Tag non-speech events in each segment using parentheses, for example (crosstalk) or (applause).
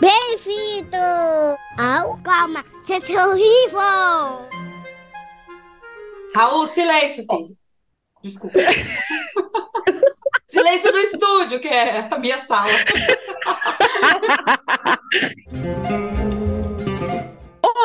Bem-vindo ao Calma, Gente Horrível! Raul, silêncio, filho. Desculpa. (laughs) silêncio no estúdio, que é a minha sala. (laughs)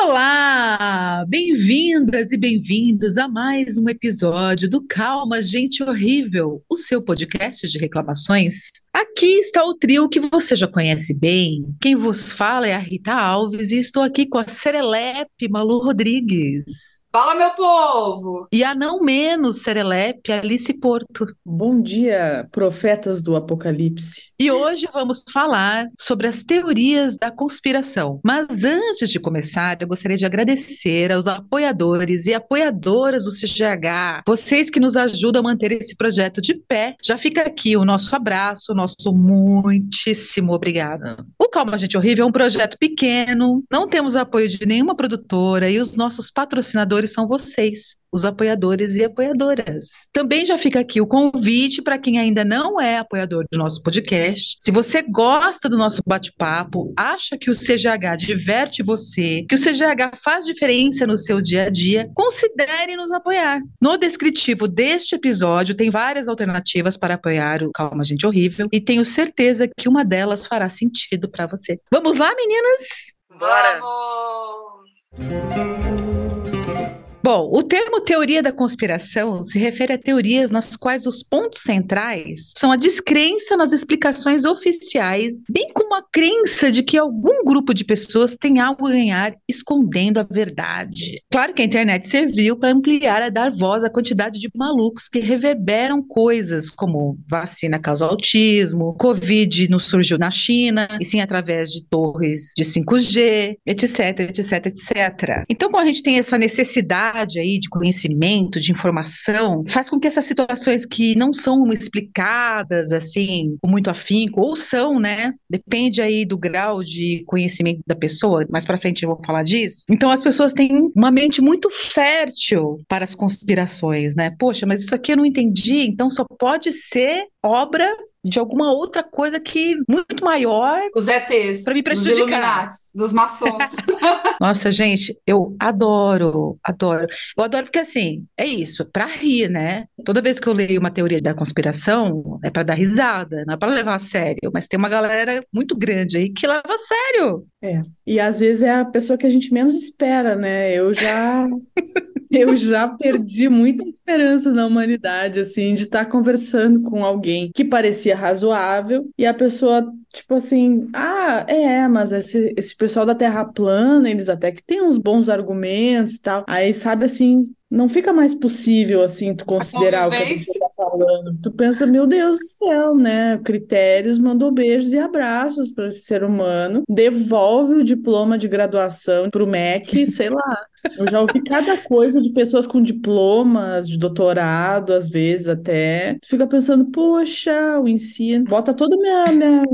Olá! Bem-vindas e bem-vindos a mais um episódio do Calma, Gente Horrível, o seu podcast de reclamações. Aqui está o trio que você já conhece bem. Quem vos fala é a Rita Alves e estou aqui com a Serelepe Malu Rodrigues. Fala, meu povo! E a não menos serelepe, Alice Porto. Bom dia, profetas do Apocalipse. E hoje vamos falar sobre as teorias da conspiração. Mas antes de começar, eu gostaria de agradecer aos apoiadores e apoiadoras do CGH, vocês que nos ajudam a manter esse projeto de pé. Já fica aqui o nosso abraço, o nosso muitíssimo obrigado. O Calma Gente Horrível é um projeto pequeno, não temos apoio de nenhuma produtora e os nossos patrocinadores apoiadores são vocês, os apoiadores e apoiadoras. Também já fica aqui o convite para quem ainda não é apoiador do nosso podcast. Se você gosta do nosso bate-papo, acha que o CGH diverte você, que o CGH faz diferença no seu dia a dia, considere nos apoiar. No descritivo deste episódio tem várias alternativas para apoiar o Calma Gente Horrível e tenho certeza que uma delas fará sentido para você. Vamos lá, meninas? Bora! Vamos! Bom, o termo teoria da conspiração se refere a teorias nas quais os pontos centrais são a descrença nas explicações oficiais, bem como a crença de que algum grupo de pessoas tem algo a ganhar escondendo a verdade. Claro que a internet serviu para ampliar e dar voz à quantidade de malucos que reverberam coisas como vacina causa autismo, Covid não surgiu na China, e sim através de torres de 5G, etc, etc, etc. Então, quando a gente tem essa necessidade aí de conhecimento, de informação, faz com que essas situações que não são explicadas assim, com muito afinco, ou são, né? Depende aí do grau de conhecimento da pessoa, mais para frente eu vou falar disso. Então as pessoas têm uma mente muito fértil para as conspirações, né? Poxa, mas isso aqui eu não entendi, então só pode ser obra de alguma outra coisa que muito maior. Os ETs. Para me prejudicar. Dos dos maçons. (laughs) Nossa, gente, eu adoro, adoro. Eu adoro porque, assim, é isso, para rir, né? Toda vez que eu leio uma teoria da conspiração, é para dar risada, não é para levar a sério. Mas tem uma galera muito grande aí que leva a sério. É. E às vezes é a pessoa que a gente menos espera, né? Eu já. (laughs) Eu já perdi muita esperança na humanidade, assim, de estar conversando com alguém que parecia razoável e a pessoa, tipo assim, ah, é, mas esse, esse pessoal da Terra plana, eles até que têm uns bons argumentos e tal. Aí, sabe assim, não fica mais possível, assim, tu considerar o que a pessoa tá falando. Tu pensa, meu Deus do céu, né? Critérios mandou beijos e abraços para esse ser humano, devolve o diploma de graduação pro MEC, sei lá. Eu já ouvi cada coisa de pessoas com diplomas, de doutorado, às vezes até. Tu fica pensando, poxa, o ensino bota toda a minha, minha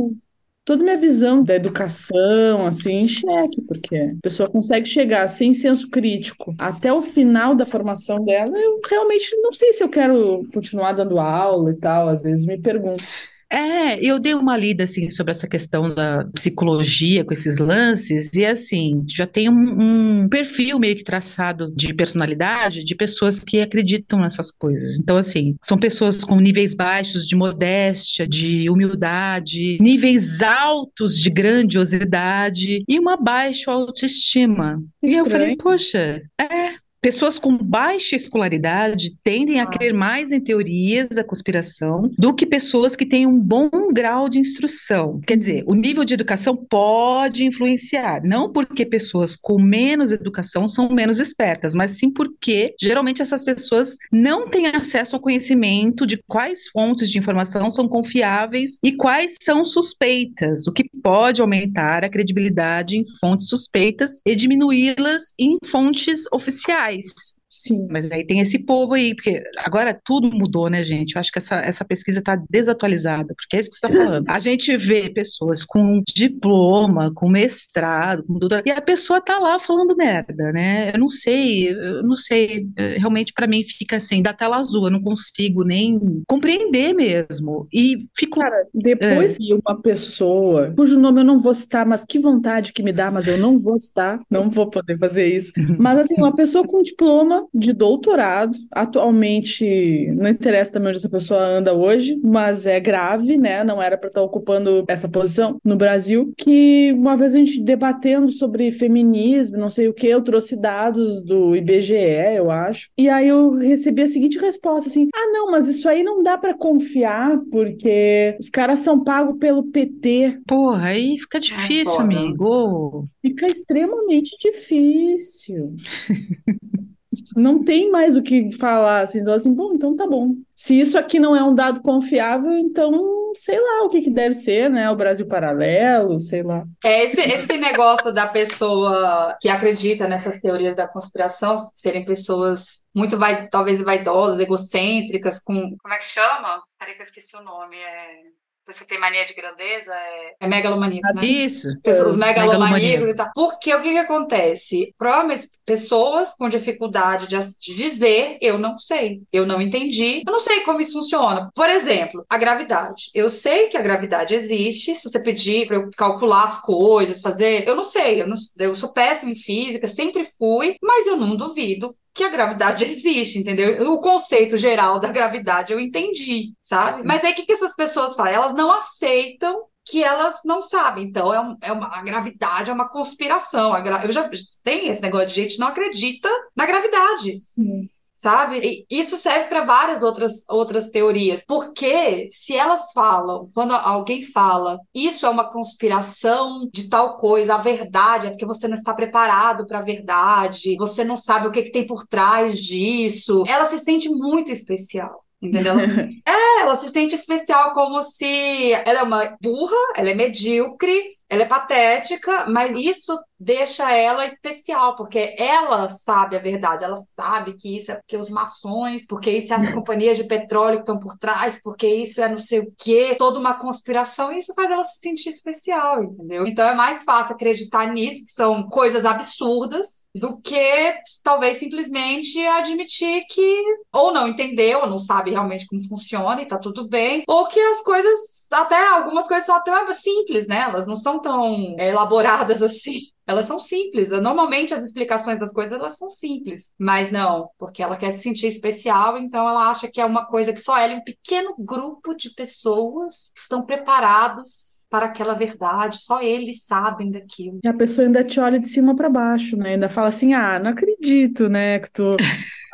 toda minha visão da educação, assim, em xeque, porque a pessoa consegue chegar sem senso crítico até o final da formação dela, eu realmente não sei se eu quero continuar dando aula e tal, às vezes me pergunto. É, eu dei uma lida assim sobre essa questão da psicologia com esses lances e assim já tem um, um, perfil meio que traçado de personalidade de pessoas que acreditam nessas coisas. Então assim são pessoas com níveis baixos de modéstia, de humildade, níveis altos de grandiosidade e uma baixa autoestima. Estranho. E eu falei, poxa, é Pessoas com baixa escolaridade tendem a crer mais em teorias da conspiração do que pessoas que têm um bom grau de instrução. Quer dizer, o nível de educação pode influenciar, não porque pessoas com menos educação são menos espertas, mas sim porque geralmente essas pessoas não têm acesso ao conhecimento de quais fontes de informação são confiáveis e quais são suspeitas, o que pode aumentar a credibilidade em fontes suspeitas e diminuí-las em fontes oficiais. place Sim. Mas aí tem esse povo aí, porque agora tudo mudou, né, gente? Eu acho que essa, essa pesquisa está desatualizada, porque é isso que você está falando. A gente vê pessoas com diploma, com mestrado, com doutorado, e a pessoa tá lá falando merda, né? Eu não sei, eu não sei, realmente para mim fica assim, da tela azul, eu não consigo nem compreender mesmo. E fico. Cara, depois é. que uma pessoa, cujo nome eu não vou citar, mas que vontade que me dá, mas eu não vou citar, não vou poder fazer isso. (laughs) Mas assim, uma pessoa com diploma de doutorado, atualmente, não interessa também onde essa pessoa anda hoje, mas é grave, né? Não era para estar ocupando essa posição no Brasil. Que uma vez a gente debatendo sobre feminismo, não sei o que, eu trouxe dados do IBGE, eu acho, e aí eu recebi a seguinte resposta assim: ah, não, mas isso aí não dá para confiar, porque os caras são pagos pelo PT. Porra, aí fica difícil, amigo. Fica extremamente difícil. (laughs) não tem mais o que falar, assim, então, assim, bom, então tá bom. Se isso aqui não é um dado confiável, então sei lá o que, que deve ser, né? O Brasil paralelo, sei lá. É esse, esse negócio da pessoa que acredita nessas teorias da conspiração serem pessoas muito, vai, talvez, vaidosas, egocêntricas, com. Como é que chama? Peraí que eu esqueci o nome. É você tem mania de grandeza, é, é megalomaníaco, né? Isso. Os megalomaníacos e tal. Porque o que, que acontece? Provavelmente pessoas com dificuldade de, de, dizer eu não sei, eu não entendi, eu não sei como isso funciona. Por exemplo, a gravidade. Eu sei que a gravidade existe, se você pedir para eu calcular as coisas, fazer, eu não sei, eu, não, eu sou péssima em física, sempre fui, mas eu não duvido que a gravidade (laughs) existe, entendeu? O conceito geral da gravidade eu entendi, sabe? Mas aí o que, que essas pessoas fazem? Elas não aceitam que elas não sabem. Então, é, um, é uma, a gravidade é uma conspiração. Gra... Eu já tem esse negócio de gente não acredita na gravidade. Sim sabe? E isso serve para várias outras, outras teorias, porque se elas falam, quando alguém fala, isso é uma conspiração de tal coisa, a verdade é porque você não está preparado para a verdade, você não sabe o que, que tem por trás disso, ela se sente muito especial. Entendeu? (laughs) é, ela se sente especial como se ela é uma burra, ela é medíocre, ela é patética, mas isso deixa ela especial, porque ela sabe a verdade, ela sabe que isso é porque os maçons, porque isso é as (laughs) companhias de petróleo que estão por trás, porque isso é não sei o quê, toda uma conspiração, e isso faz ela se sentir especial, entendeu? Então é mais fácil acreditar nisso, que são coisas absurdas, do que talvez simplesmente admitir que ou não entendeu, ou não sabe realmente como funciona e tá tudo bem, ou que as coisas, até algumas coisas são até simples, né? Elas não são tão elaboradas (laughs) assim. Elas são simples. Normalmente as explicações das coisas elas são simples, mas não, porque ela quer se sentir especial, então ela acha que é uma coisa que só ela e um pequeno grupo de pessoas estão preparados para aquela verdade, só eles sabem daquilo. E a pessoa ainda te olha de cima para baixo, né? Ainda fala assim: "Ah, não acredito, né, que tu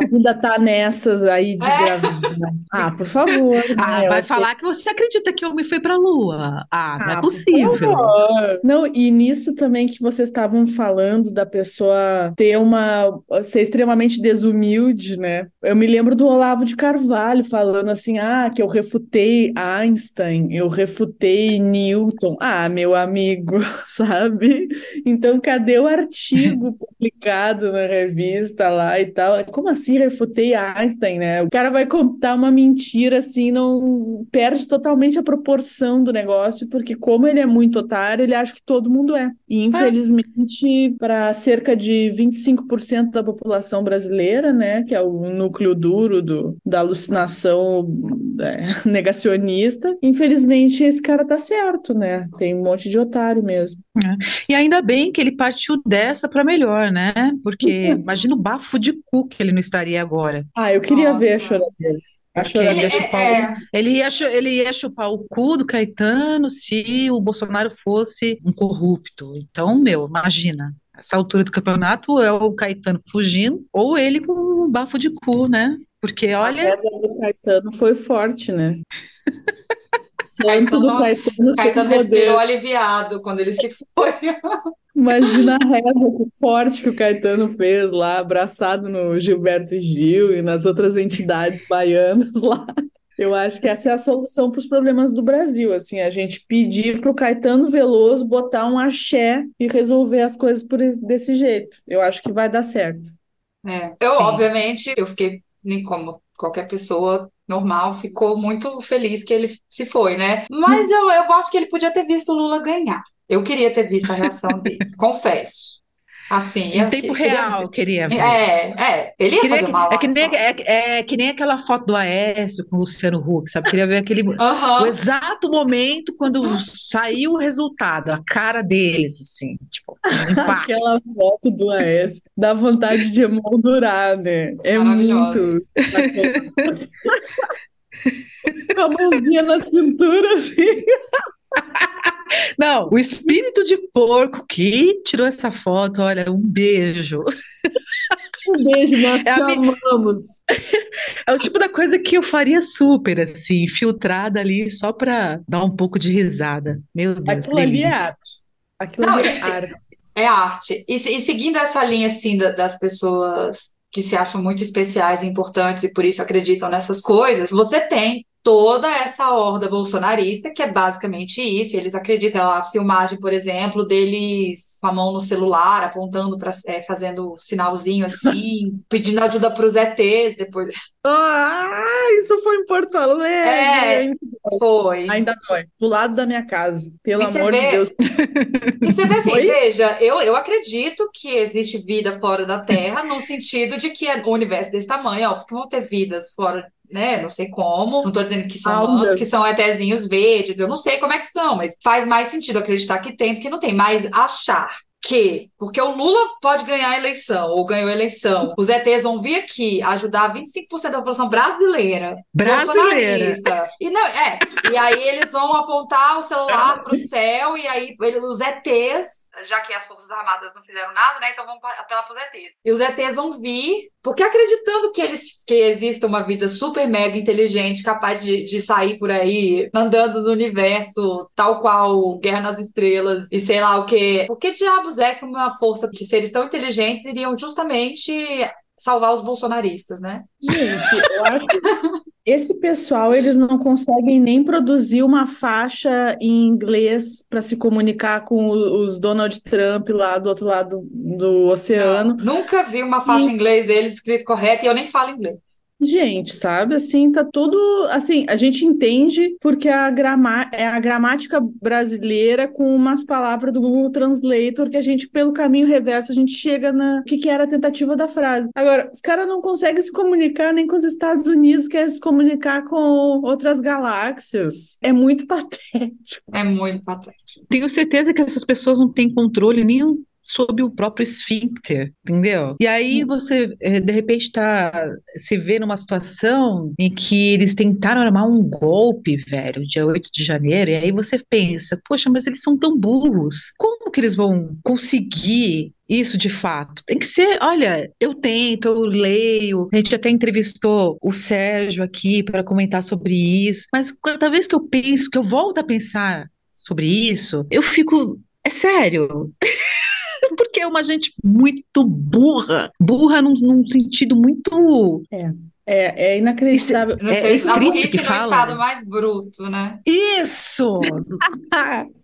ainda tá nessas aí de (laughs) é. gravidez. Ah, por favor. Ah, né? vai falar que... que você acredita que o homem foi pra lua. Ah, não é ah, possível. Não, e nisso também que vocês estavam falando da pessoa ter uma. ser extremamente desumilde, né? Eu me lembro do Olavo de Carvalho falando assim: ah, que eu refutei Einstein, eu refutei Newton. Ah, meu amigo, (laughs) sabe? Então, cadê o artigo (laughs) publicado na revista lá e tal? Como assim? refutei Einstein, né? O cara vai contar uma mentira assim, não perde totalmente a proporção do negócio, porque como ele é muito otário, ele acha que todo mundo é. E infelizmente, é. para cerca de 25% da população brasileira, né, que é o núcleo duro do, da alucinação é, (laughs) negacionista, infelizmente esse cara tá certo, né? Tem um monte de otário mesmo. É. E ainda bem que ele partiu dessa para melhor, né? Porque imagina o bafo de cu que ele não estaria agora. Ah, eu queria Nossa. ver a choradeira. A ele, ia chupar é, o, ele, ia, ele ia chupar o cu do Caetano se o Bolsonaro fosse um corrupto. Então, meu, imagina. Essa altura do campeonato é o Caetano fugindo ou ele com um bafo de cu, né? Porque olha. A do Caetano foi forte, né? (laughs) Caetano, do Caetano, Caetano respirou aliviado quando ele se foi. (laughs) Imagina a reza forte que o Caetano fez lá, abraçado no Gilberto Gil e nas outras entidades baianas lá. Eu acho que essa é a solução para os problemas do Brasil, assim, a gente pedir para o Caetano Veloso botar um axé e resolver as coisas por desse jeito. Eu acho que vai dar certo. É. Eu, Sim. obviamente, eu fiquei, nem como qualquer pessoa normal, ficou muito feliz que ele se foi, né? Mas eu, eu acho que ele podia ter visto o Lula ganhar. Eu queria ter visto a reação dele, (laughs) confesso. Assim, Em tempo que- queria real, eu queria ver. É, é, ele ia Que nem- fazer uma é, que nem, é, é que nem aquela foto do Aécio com o Luciano Huck, sabe? Queria ver aquele (laughs) o exato momento quando saiu o resultado, a cara deles, assim, tipo, um. (laughs) Aquela foto do AS dá vontade de emoldurar, né? É muito. (laughs) Com a mãozinha na cintura, assim. Não, o espírito de porco que tirou essa foto, olha, um beijo. Um beijo, nós É a mi- chamamos. É o tipo da coisa que eu faria super, assim, filtrada ali só pra dar um pouco de risada. Meu Deus, Aquilo ali é arte. Aquilo Não, ali é esse- arte. É arte. E, e seguindo essa linha, assim, da- das pessoas que se acham muito especiais e importantes e por isso acreditam nessas coisas, você tem toda essa horda bolsonarista, que é basicamente isso. Eles acreditam, a filmagem, por exemplo, deles com a mão no celular, apontando para, fazendo sinalzinho assim, (laughs) pedindo ajuda para os ETs depois. Ah, isso foi em Porto Alegre. É. Foi. Ainda é. Do lado da minha casa. Pelo E amor de vê- Deus. E você vê assim, Oi? veja, eu, eu acredito que existe vida fora da Terra, no sentido de que é um universo desse tamanho, óbvio que vão ter vidas fora, né? Não sei como. Não tô dizendo que são humanos, que são ETzinhos verdes, eu não sei como é que são, mas faz mais sentido acreditar que tem do que não tem. Mas achar que, porque o Lula pode ganhar a eleição, ou ganhou a eleição, os ETs vão vir aqui ajudar 25% da população brasileira Brasileira. E não, é. E aí eles vão apontar o celular pro céu e aí ele- os ETs, já que as Forças Armadas não fizeram nada, né? Então vamos pa- apelar pros ETs. E os ETs vão vir, porque acreditando que eles que exista uma vida super mega inteligente, capaz de, de sair por aí andando no universo, tal qual Guerra nas Estrelas e sei lá o quê. Por que diabos é que uma força que seres tão inteligentes iriam justamente salvar os bolsonaristas, né? Gente, eu acho que esse pessoal, eles não conseguem nem produzir uma faixa em inglês para se comunicar com os Donald Trump lá do outro lado do oceano. Nunca vi uma faixa em inglês deles escrito correta e eu nem falo inglês. Gente, sabe, assim, tá tudo, assim, a gente entende porque a grama é a gramática brasileira com umas palavras do Google Translator que a gente, pelo caminho reverso, a gente chega na o que que era a tentativa da frase. Agora, os caras não conseguem se comunicar nem com os Estados Unidos, querem se comunicar com outras galáxias. É muito (laughs) patético. É muito patético. Tenho certeza que essas pessoas não têm controle nenhum sobre o próprio esfíncter, entendeu? E aí você, eh, de repente, tá, se vê numa situação em que eles tentaram armar um golpe, velho, dia 8 de janeiro, e aí você pensa, poxa, mas eles são tão burros, como que eles vão conseguir isso de fato? Tem que ser, olha, eu tento, eu leio, a gente até entrevistou o Sérgio aqui para comentar sobre isso, mas cada vez que eu penso, que eu volto a pensar sobre isso, eu fico, é sério. (laughs) Porque é uma gente muito burra. Burra num, num sentido muito. É, é inacreditável. Não É sei, a escrito que no fala. estado mais bruto, né? Isso! (laughs)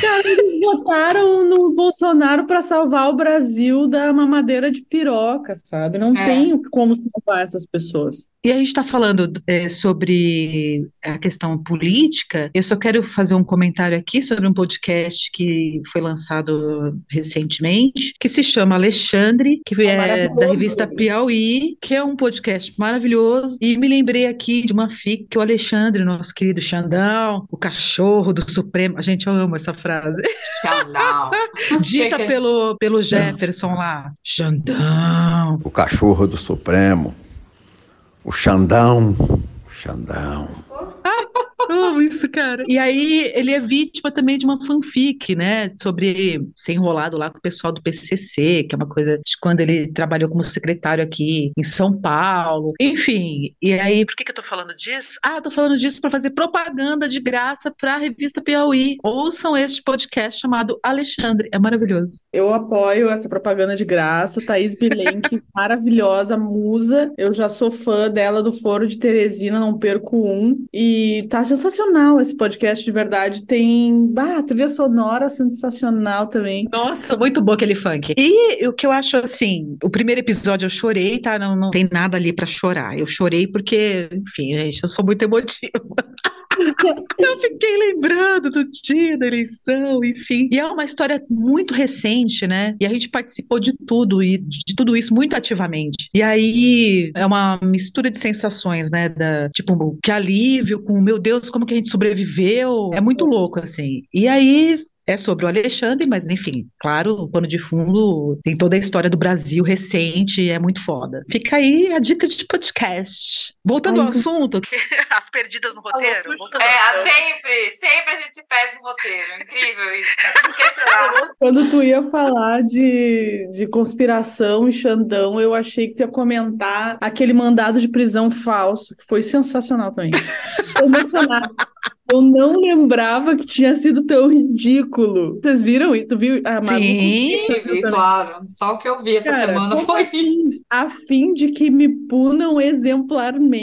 Cara, eles votaram no Bolsonaro para salvar o Brasil da mamadeira de piroca, sabe? Não É. tem como salvar essas pessoas. E a gente está falando é, sobre a questão política. Eu só quero fazer um comentário aqui sobre um podcast que foi lançado recentemente, que se chama Alexandre, que é da maravilhoso. revista Piauí, que é um podcast maravilhoso. E me lembrei aqui de uma fic que o Alexandre, nosso querido Xandão, o cachorro do Supremo. Gente, eu amo essa frase. Não. (laughs) Dita pelo, pelo Jefferson lá. Xandão. o cachorro do Supremo, o Xandão, Xandão. Eu amo isso, cara. E aí, ele é vítima também de uma fanfic, né? Sobre ser enrolado lá com o pessoal do PCC, que é uma coisa de quando ele trabalhou como secretário aqui em São Paulo. Enfim, e aí, por que, que eu tô falando disso? Ah, eu tô falando disso para fazer propaganda de graça para a revista Piauí. Ouçam este podcast chamado Alexandre. É maravilhoso. Eu apoio essa propaganda de graça. Thaís Bilenque, (laughs) maravilhosa, musa. Eu já sou fã dela do Foro de Teresina, não perco um. E taxas sensacional esse podcast de verdade. Tem bah, trilha sonora sensacional também. Nossa, muito bom aquele funk. E o que eu acho assim, o primeiro episódio eu chorei, tá? Não, não tem nada ali para chorar. Eu chorei porque, enfim, gente, eu sou muito emotiva. (laughs) Eu fiquei lembrando do dia da eleição, enfim. E é uma história muito recente, né? E a gente participou de tudo e de tudo isso muito ativamente. E aí é uma mistura de sensações, né? Da, tipo, que alívio com, meu Deus, como que a gente sobreviveu? É muito louco, assim. E aí é sobre o Alexandre, mas enfim, claro, o pano de fundo tem toda a história do Brasil recente, é muito foda. Fica aí a dica de podcast. Voltando Ai, ao assunto, (laughs) as perdidas no roteiro. é, sempre, sempre a gente se perde no roteiro. Incrível isso. (laughs) Quando tu ia falar de, de conspiração e Xandão, eu achei que tu ia comentar aquele mandado de prisão falso, que foi sensacional também. Tô emocionada. Eu não lembrava que tinha sido tão ridículo. Vocês viram? Tu viu a Malu? Sim, vi, claro. Só o que eu vi essa Cara, semana foi assim? isso. A fim de que me punam exemplarmente.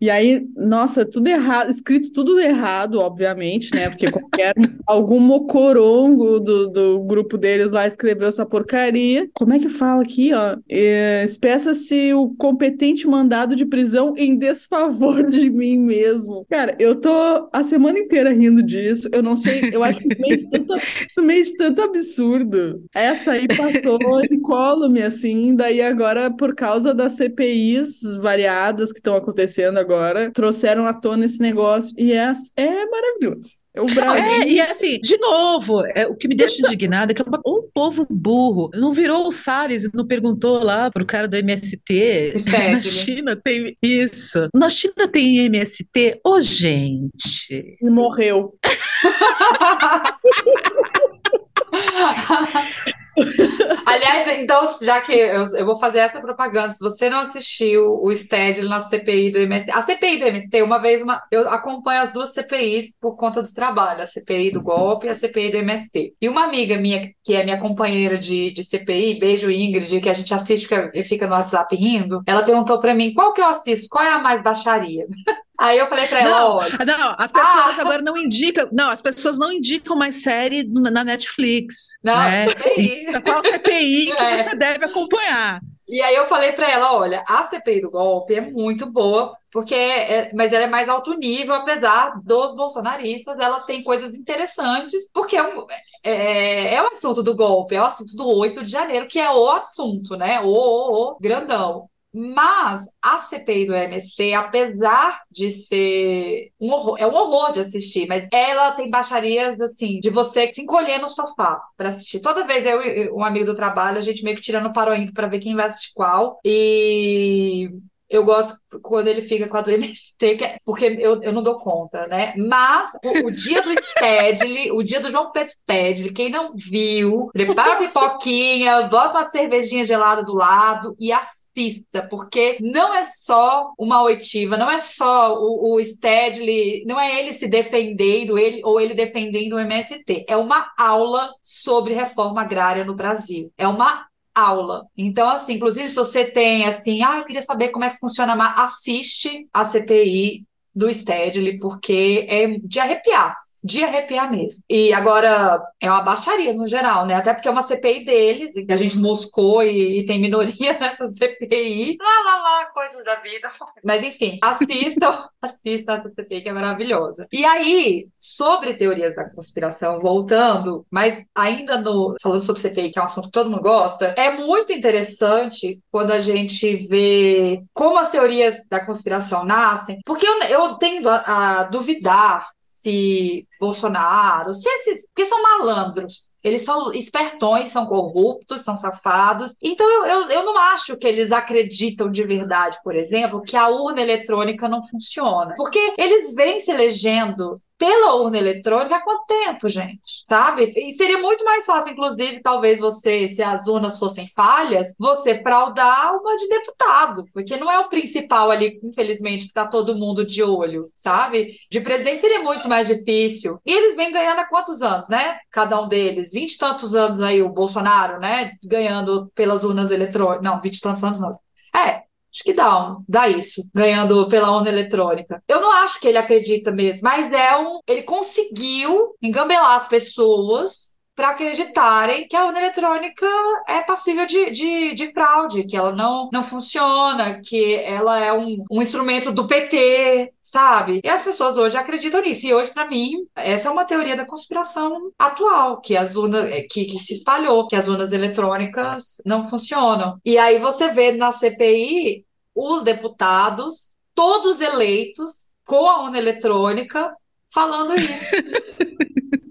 E aí, nossa, tudo errado, escrito tudo errado, obviamente, né? Porque qualquer (laughs) algum mocorongo do, do grupo deles lá escreveu essa porcaria. Como é que fala aqui, ó? É, Espeça-se o competente mandado de prisão em desfavor de mim mesmo. Cara, eu tô a semana inteira rindo disso. Eu não sei, eu acho que meio de tanto, no meio de tanto absurdo. Essa aí passou incólume, assim, daí agora, por causa das CPIs variadas que estão acontecendo agora, trouxeram à tona esse negócio e é, é maravilhoso. É o Brasil. É, e assim, de novo, é, o que me deixa indignada é que é um povo burro não virou o Salles e não perguntou lá pro cara do MST. (laughs) Na China tem isso. Na China tem MST. Ô, oh, gente. E morreu. (laughs) (laughs) Aliás, então, já que eu, eu, vou fazer essa propaganda, se você não assistiu o STED na CPI do MST, a CPI do MST, uma vez, uma, eu acompanho as duas CPIs por conta do trabalho, a CPI do golpe e a CPI do MST. E uma amiga minha, que é minha companheira de, de CPI, beijo Ingrid, que a gente assiste e fica no WhatsApp rindo, ela perguntou para mim qual que eu assisto, qual é a mais baixaria? (laughs) Aí eu falei pra ela, não, olha. Não, as pessoas ah, agora não indicam. Não, as pessoas não indicam mais série na Netflix. Não, né? CPI. Qual CPI que é. você deve acompanhar? E aí eu falei para ela, olha, a CPI do golpe é muito boa, porque é, mas ela é mais alto nível, apesar dos bolsonaristas, ela tem coisas interessantes, porque é um, é, é o assunto do golpe, é o assunto do 8 de janeiro, que é o assunto, né? O, o, o grandão. Mas a CPI do MST, apesar de ser um horror, é um horror de assistir, mas ela tem baixarias assim, de você se encolher no sofá para assistir. Toda vez eu e um amigo do trabalho, a gente meio que tirando o ímpar para ver quem vai assistir qual. E eu gosto quando ele fica com a do MST, é, porque eu, eu não dou conta, né? Mas o, o dia do Stedley, o dia do João Pedro Stedley, quem não viu, prepara a pipoquinha, bota uma cervejinha gelada do lado e assiste assista, porque não é só uma oitiva, não é só o, o Stedley, não é ele se defendendo, ele ou ele defendendo o MST. É uma aula sobre reforma agrária no Brasil. É uma aula. Então, assim, inclusive, se você tem assim, ah, eu queria saber como é que funciona, assiste a CPI do Stedley, porque é de arrepiar de arrepiar mesmo. E agora é uma baixaria no geral, né? Até porque é uma CPI deles, e a gente moscou e, e, tem minoria (laughs) nessa CPI. Lá, lá, lá, coisas da vida. (laughs) Mas enfim, assistam, (laughs) assistam essa CPI que é maravilhosa. E aí, sobre teorias da conspiração, voltando, mas ainda no falando sobre CPI, que é um assunto que todo mundo gosta, é muito interessante quando a gente vê como as teorias da conspiração nascem, porque eu, eu tendo a, a duvidar se Bolsonaro, se esses, porque são malandros, eles são espertões, são corruptos, são safados. Então eu, eu, eu não acho que eles acreditam de verdade, por exemplo, que a urna eletrônica não funciona. Porque eles vêm se elegendo pela urna eletrônica há quanto tempo, gente? Sabe? E seria muito mais fácil, inclusive, talvez você, se as urnas fossem falhas, você fraudar uma de deputado, porque não é o principal ali, infelizmente, que está todo mundo de olho, sabe? De presidente seria muito mais difícil. E eles vêm ganhando há quantos anos, né? Cada um deles, vinte e tantos anos aí, o Bolsonaro, né? Ganhando pelas urnas eletrônicas. Não, vinte e tantos anos não. É, Acho que dá, um, dá isso, ganhando pela urna eletrônica. Eu não acho que ele acredita mesmo, mas é um. Ele conseguiu engambelar as pessoas para acreditarem que a urna eletrônica é passível de, de, de, fraude, que ela não, não funciona, que ela é um, um instrumento do PT, sabe? E as pessoas hoje acreditam nisso. E hoje, para mim, essa é uma teoria da conspiração atual, que as urnas, é, que, que se espalhou, que as urnas eletrônicas não funcionam. E aí você vê na CPI os deputados, todos eleitos, com a urna eletrônica, falando isso. (laughs)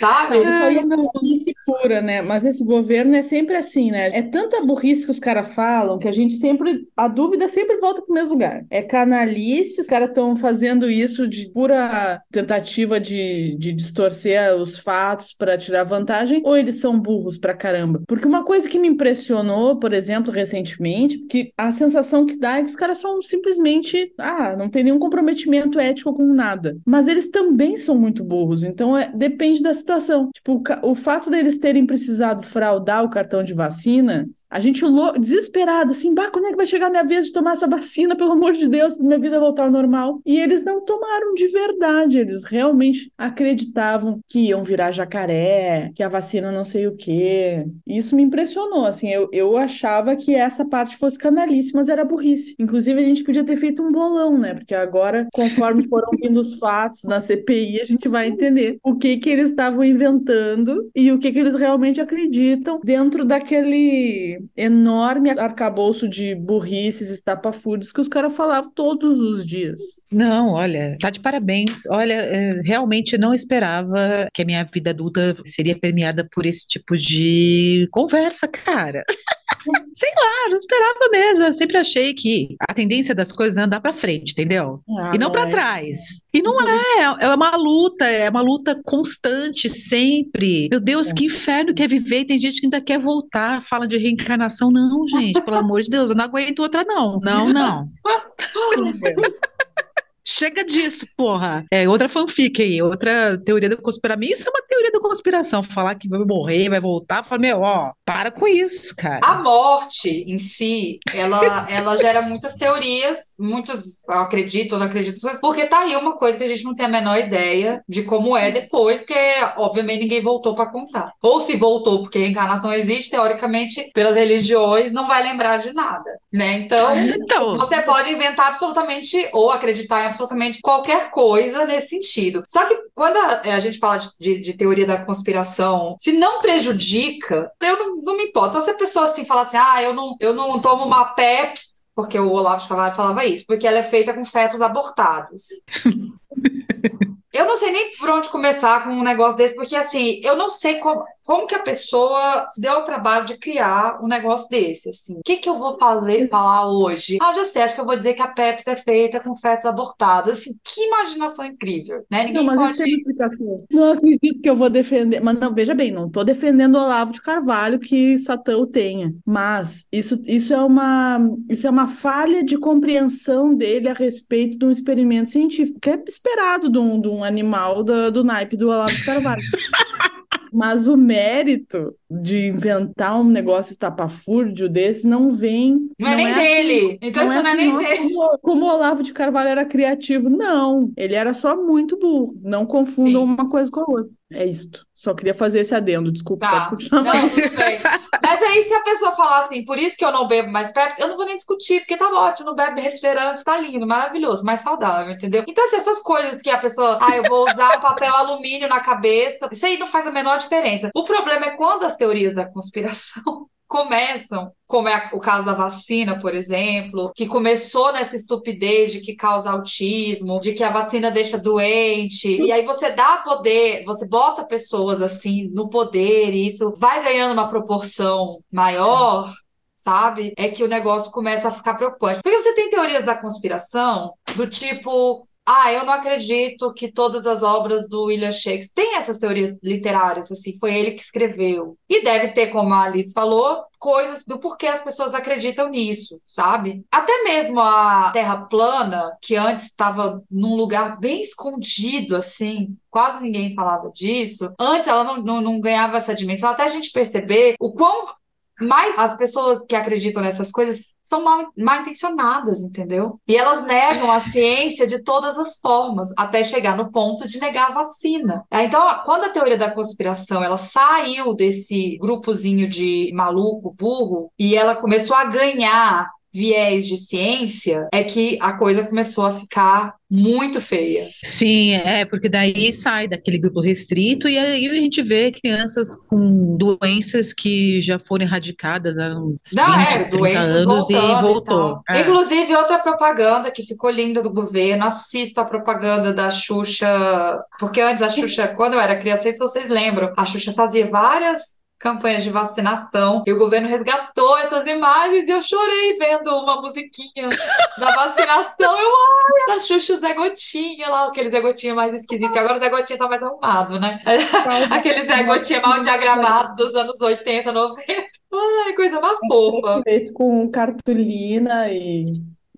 Sabe? Isso aí é burrice pura, né? Mas esse governo é sempre assim, né? É tanta burrice que os caras falam que a gente sempre. A dúvida sempre volta pro mesmo lugar. É canalice, os caras estão fazendo isso de pura tentativa de, de distorcer os fatos para tirar vantagem, ou eles são burros pra caramba? Porque uma coisa que me impressionou, por exemplo, recentemente, que a sensação que dá é que os caras são simplesmente. Ah, não tem nenhum comprometimento ético com nada. Mas eles também são muito burros. Então é, depende da situação situação. Tipo, o, o fato deles terem precisado fraudar o cartão de vacina a gente desesperada, assim, bah, quando é que vai chegar a minha vez de tomar essa vacina, pelo amor de Deus, para minha vida voltar ao normal? E eles não tomaram de verdade, eles realmente acreditavam que iam virar jacaré, que a vacina não sei o quê. Isso me impressionou, assim, eu, eu achava que essa parte fosse canalice, mas era burrice. Inclusive, a gente podia ter feito um bolão, né? Porque agora, conforme foram vindo os fatos na CPI, a gente vai entender o que que eles estavam inventando e o que que eles realmente acreditam dentro daquele enorme arcabouço de burrices, estapafúrdios que os caras falavam todos os dias. Não, olha, tá de parabéns. Olha, é, realmente não esperava que a minha vida adulta seria permeada por esse tipo de conversa, cara. (laughs) Sei lá, não esperava mesmo. Eu sempre achei que a tendência das coisas é andar para frente, entendeu? Ah, e não, para é. trás. E não é, é uma luta, é uma luta constante, sempre. Meu Deus, é. que inferno que é viver. Tem gente que ainda quer voltar, fala de reencarnação. Não, gente, pelo amor de Deus, eu não aguento outra, não. Não, não. (laughs) Chega disso, porra. É outra fanfic aí, outra teoria da conspiração. Isso é uma teoria da conspiração. Falar que vai morrer, vai voltar. Fala, meu, ó, para com isso, cara. A morte em si, ela, ela gera muitas teorias, muitos acreditam, não acreditam, porque tá aí uma coisa que a gente não tem a menor ideia de como é depois, porque obviamente ninguém voltou para contar. Ou se voltou, porque a reencarnação existe, teoricamente, pelas religiões, não vai lembrar de nada, né? Então, (laughs) então... você pode inventar absolutamente ou acreditar em absolutamente qualquer coisa nesse sentido. Só que quando a, a gente fala de, de, de, teoria da conspiração, se não prejudica, eu não, não me importa. Então, se a pessoa assim fala assim, ah, eu não, eu não tomo uma Pepsi, porque o Olavo de Carvalho falava isso, porque ela é feita com fetos abortados. (laughs) Eu não sei nem por onde começar com um negócio desse, porque assim, eu não sei como, como que a pessoa se deu ao trabalho de criar um negócio desse, assim. O que que eu vou fazer, falar hoje? Ah, já sei, acho que eu vou dizer que a Pepsi é feita com fetos abortados. Assim, que imaginação incrível, né? Ninguém não, mas pode... tem explicação. Não acredito que eu vou defender, mas não, veja bem, não estou defendendo o Olavo de Carvalho que Satã o tenha, mas isso, isso, é uma, isso é uma falha de compreensão dele a respeito de um experimento científico, que é esperado de um, de um animal do, do naipe do Olavo de Carvalho. (laughs) Mas o mérito de inventar um negócio estapafúrdio desse não vem. Não, é não é nem é dele. Assim, então não isso é não é assim, nem dele. Como, como, o Olavo de Carvalho era criativo. Não, ele era só muito burro. Não confundam Sim. uma coisa com a outra. É isto. Só queria fazer esse adendo. Desculpa, tá. pode continuar. Não, tudo bem. Mas aí, se a pessoa falar assim, por isso que eu não bebo mais Pepsi, eu não vou nem discutir, porque tá ótimo, não bebe refrigerante, tá lindo, maravilhoso, mais saudável, entendeu? Então, assim, essas coisas que a pessoa, ah, eu vou usar um papel alumínio na cabeça, isso aí não faz a menor diferença. O problema é quando as teorias da conspiração (laughs) começam, como é o caso da vacina, por exemplo, que começou nessa estupidez de que causa autismo, de que a vacina deixa doente, e aí você dá poder, você bota pessoas assim no poder, e isso vai ganhando uma proporção maior. Sabe? É que o negócio começa a ficar preocupante. Porque você tem teorias da conspiração do tipo, ah, eu não acredito que todas as obras do William Shakespeare têm essas teorias literárias, assim, foi ele que escreveu. E deve ter, como a Alice falou, coisas do porquê as pessoas acreditam nisso, sabe? Até mesmo a Terra plana, que antes estava num lugar bem escondido, assim, quase ninguém falava disso. Antes ela não, não, não ganhava essa dimensão, até a gente perceber o quão Mas as pessoas que acreditam nessas coisas são mal, mal intencionadas, entendeu? E elas negam a ciência de todas as formas, até chegar no ponto de negar a vacina. Então, quando a teoria da conspiração ela saiu desse grupozinho de maluco, burro, e ela começou a ganhar viés de ciência, é que a coisa começou a ficar muito feia. Sim, é, porque daí sai daquele grupo restrito e aí a gente vê crianças com doenças que já foram erradicadas há uns Não, 20, é, 30 doenças anos e e voltou. tal. É. Inclusive, outra propaganda que ficou linda do governo, assista a propaganda da Xuxa, porque antes a Xuxa, quando eu era criança, não sei se vocês lembram, a Xuxa fazia várias campanhas de vacinação e o governo resgatou essas imagens e eu chorei vendo uma musiquinha da vacinação. Eu, ai, da Xuxa Zé Gotinha lá, aquele Zé Gotinha mais esquisito, que agora o Zé Gotinha tá mais arrumado, né? (laughs) Aquele Zé Gotinha mal diagramado dos anos 80, 90. Ai, coisa mais fofa. Feito com cartolina e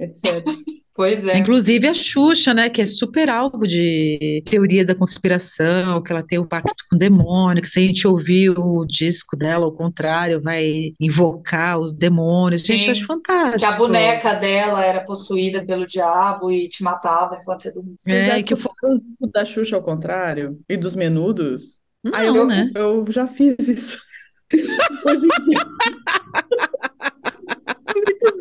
etc. Pois é. Inclusive a Xuxa, né, que é super alvo de teoria da conspiração, que ela tem o pacto com o demônio, que se a gente ouvir o disco dela, ao contrário, vai invocar os demônios. Gente, Sim. eu acho fantástico. Que a boneca dela era possuída pelo diabo e te matava enquanto você dormia. É, que o da Xuxa ao contrário? E dos menudos? Não, Ah, eu, né? eu já fiz isso. (laughs)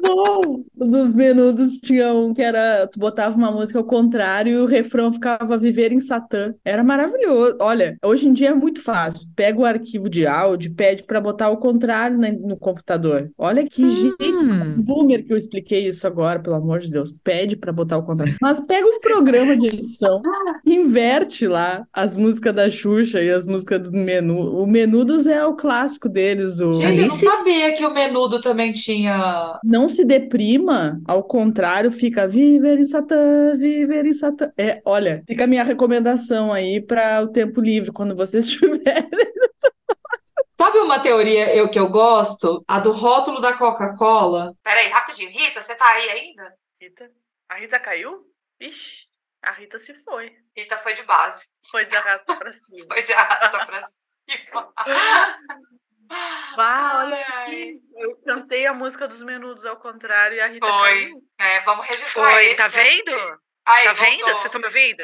bom! Dos menudos tinha um que era, tu botava uma música ao contrário e o refrão ficava Viver em Satã. Era maravilhoso. Olha, hoje em dia é muito fácil. Pega o arquivo de áudio, pede pra botar ao contrário no computador. Olha que jeito Hum. boomer que eu expliquei isso agora, pelo amor de Deus. Pede pra botar ao contrário. Mas pega um programa de edição, (laughs) inverte lá as músicas da Xuxa e as músicas do Menu. O Menudos é o clássico deles, o Gente, eu não sabia que o menudo também tinha. Não se deprima, ao contrário, fica Viver em Satã, Viver em Satã. É, olha, fica a minha recomendação aí para o tempo livre, quando vocês (laughs) estiverem. Sabe uma teoria eu, que eu gosto? A do rótulo da Coca-Cola. Peraí, rapidinho. Rita, você tá aí ainda? Rita, a Rita caiu? Ixi, a Rita se foi. Rita foi de base. Foi de arrasta pra cima. (laughs) Foi de arrasta pra (laughs) cima. Vá, olha aqui. Eu cantei a música dos Menudos ao contrário e a Rita Foi. caiu. É, vamos registrar Oi, esse tá vendo? Aí, Tá vendo? voltou. Vocês estão me ouvindo?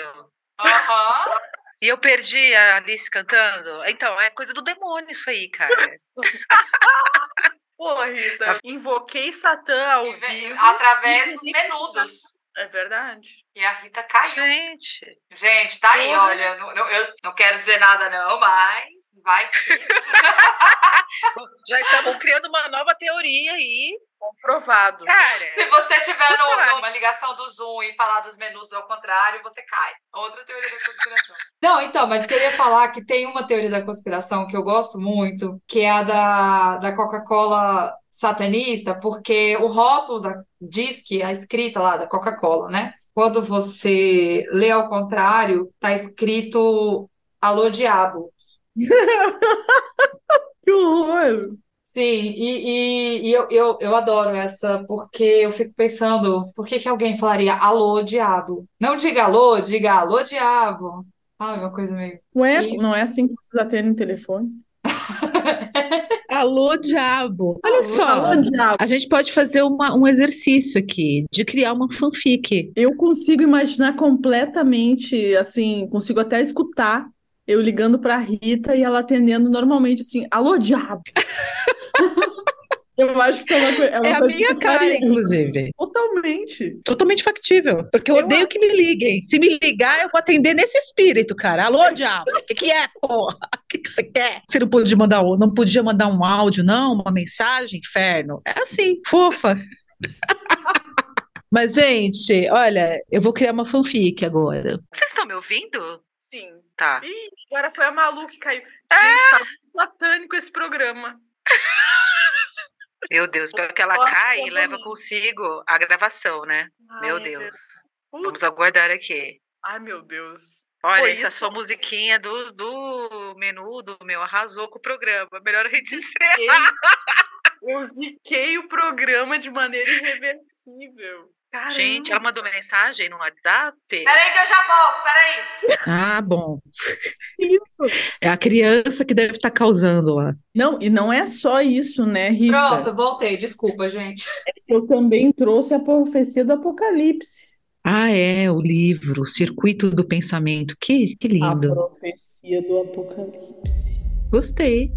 Aham. (laughs) E eu perdi a Alice cantando? Então, é coisa do demônio isso aí, cara. (laughs) Pô, Rita, invoquei Satã ao E vivo. Através dos menudos. É verdade. E a Rita caiu. Gente, Gente, tá aí, olha. não- não- eu não quero dizer nada, não, mas vai (laughs) que. já estamos criando uma nova teoria aí. Comprovado. Cara, Se você tiver no- numa ligação do Zoom e falar dos menudos ao contrário, você cai. Outra teoria da conspiração. Não, então, mas queria falar que tem uma teoria da conspiração que eu gosto muito, que é a da, da Coca-Cola satanista, porque o rótulo da, diz que a escrita lá da Coca-Cola, né? Quando você lê ao contrário, tá escrito Alô Diabo. (laughs) Que horror! Sim, e, e- e eu, eu, eu adoro essa, porque eu fico pensando, por que que alguém falaria alô, diabo? Não diga alô, diga alô, diabo. Ah, uma coisa meio. Ué, E- não é assim que vocês atendem o telefone? (laughs) Alô, diabo. Olha só. Alô, diabo. A gente pode fazer uma- um exercício aqui de criar uma fanfic. Eu consigo imaginar completamente, assim, consigo até escutar eu ligando pra Rita e ela atendendo normalmente assim, alô, diabo. (laughs) Eu acho que é uma, coi- é uma É a coisa minha cara, faria. inclusive. Totalmente. Totalmente factível. Porque eu Eu odeio que me liguem. Se me ligar, eu vou atender nesse espírito, cara. Alô, diabo. O que, que é, porra? O que, que você quer? Você não podia mandar, um- não podia mandar um áudio, não? Uma mensagem? Inferno. É assim, fofa. (laughs) Mas, gente, olha, eu vou criar uma fanfic agora. vocês estão me ouvindo? Sim. Tá. Ih, agora foi a Malu que caiu. Gente, tá muito satânico esse programa. Meu Deus, espero que ela Nossa, caia e leva consigo a gravação, né? Meu Ai, é Deus. Vamos aguardar aqui. Ai, meu Deus. Olha, Foi essa isso. sua musiquinha do, do menudo, meu, arrasou com o programa. Melhor a gente. Ziquei- Eu ziquei o programa de maneira irreversível. Caramba. Gente, ela mandou mensagem no WhatsApp? Peraí que eu já volto, peraí. Ah, bom. (laughs) Isso. É a criança que deve estar tá causando lá. Não, e não é só isso, né, Rita? Pronto, voltei. Desculpa, gente. Eu também trouxe a profecia do Apocalipse. Ah, é, o livro, o Circuito do Pensamento. Que, que lindo. A profecia do Apocalipse. Gostei.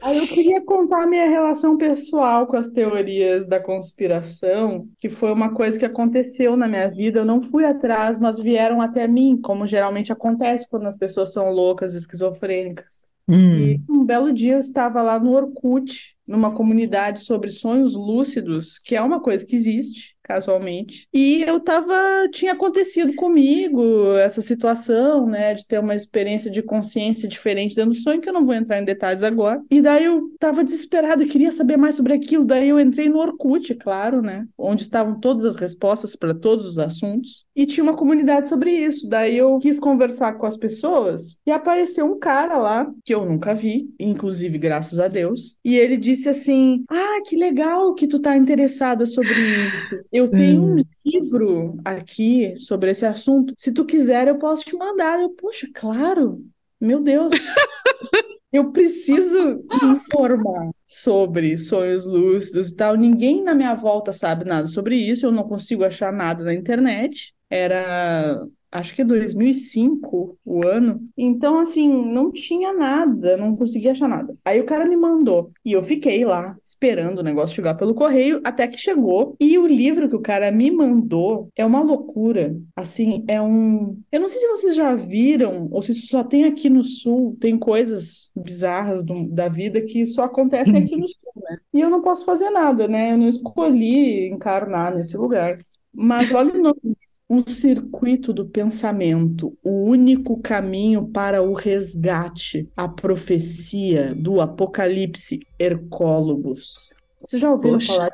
Aí eu queria contar minha relação pessoal com as teorias da conspiração, que foi uma coisa que aconteceu na minha vida. Eu não fui atrás, mas vieram até mim, como geralmente acontece quando as pessoas são loucas, esquizofrênicas. Hum. E um belo dia eu estava lá no Orkut, numa comunidade sobre sonhos lúcidos, que é uma coisa que existe, casualmente. E eu tava, tinha acontecido comigo essa situação, né, de ter uma experiência de consciência diferente dentro do sonho, que eu não vou entrar em detalhes agora. E daí eu tava desesperada, queria saber mais sobre aquilo. Daí eu entrei no Orkut, claro, né, onde estavam todas as respostas para todos os assuntos, e tinha uma comunidade sobre isso. Daí eu quis conversar com as pessoas e apareceu um cara lá que eu nunca vi, inclusive graças a Deus, e ele disse assim: "Ah, que legal que tu tá interessada sobre isso. Eu tenho um hum. livro aqui sobre esse assunto. Se tu quiser, eu posso te mandar. Eu, poxa, claro. Meu Deus. (laughs) Eu preciso me informar sobre sonhos lúcidos e tal. Ninguém na minha volta sabe nada sobre isso. Eu não consigo achar nada na internet. Era acho que é 2005 o ano. Então, assim, não tinha nada, não conseguia achar nada. Aí o cara me mandou e eu fiquei lá esperando o negócio chegar pelo correio até que chegou. E o livro que o cara me mandou é uma loucura. Assim, é um. Eu não sei se vocês já viram ou se só tem aqui no sul, tem coisas bizarras do, da vida que só acontecem aqui no sul, né? (laughs) E eu não posso fazer nada, né? Eu não escolhi encarnar nesse lugar. Mas olha o nome um circuito do pensamento, o único caminho para o resgate, a profecia do Apocalipse Hercólogos. Você já ouviu Poxa. falar